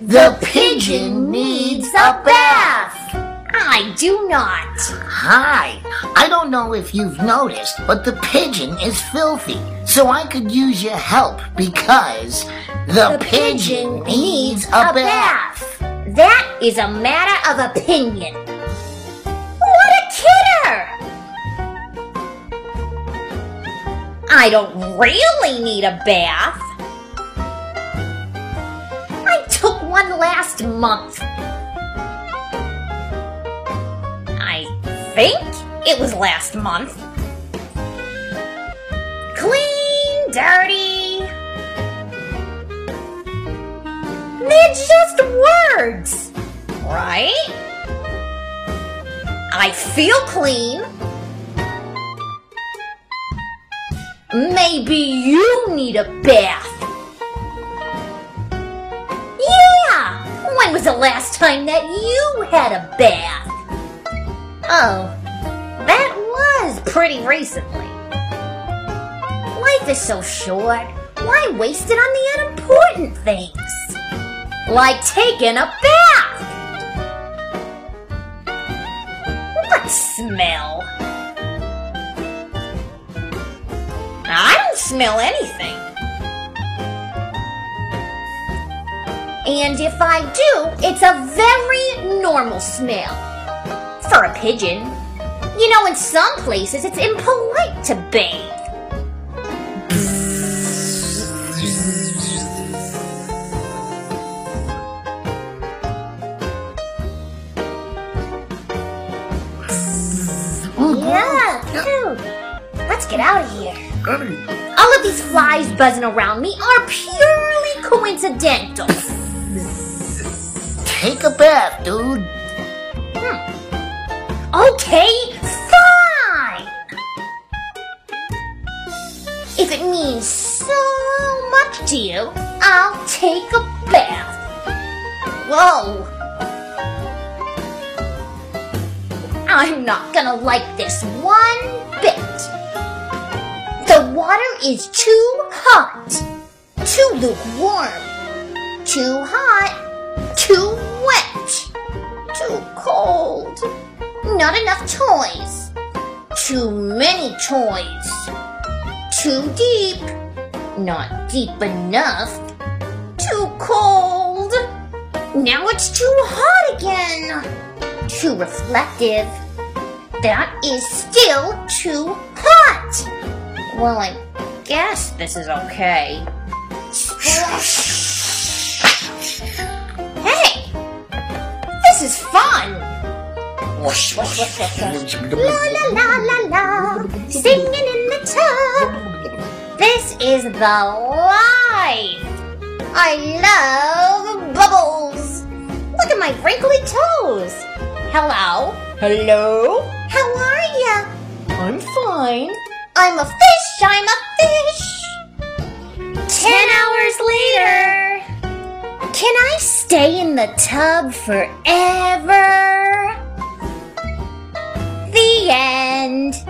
The pigeon needs a bath. I do not. Hi. I don't know if you've noticed, but the pigeon is filthy. So I could use your help because the, pigeon, needs a, bath. That is a matter of opinion. What a kidder! I don't really need a bath. One last month. I think it was last month. Clean, dirty. They're just words, right? I feel clean. Maybe you need a bath. Was the last time that you had a bath? Oh, that was pretty recently. Life is so short. Why waste it on the unimportant things? Like taking a bath! What smell? I don't smell anything. And if I do, it's a very normal smell. For a pigeon. You know, in some places it's impolite to bathe. Yeah, phew. Let's get out of here. All of these flies buzzing around me are purely coincidental. Take a bath, dude. Hmm. Okay, fine. If it means so much to you, I'll take a bath. Whoa. I'm not gonna like this one bit. The water is too hot, too lukewarm, too hot, Not enough toys. Too many toys. Too deep. Not deep enough. Too cold. Now it's too hot again. Too reflective. That is still too hot. Well, I guess this is okay. Hey! This is fun! La la la la la, singing in the tub. This is the life. I love bubbles. Look at my wrinkly toes. Hello. Hello. How are ya? I'm fine. I'm a fish. I'm a fish. Ten hours later. Can I stay in the tub forever? End.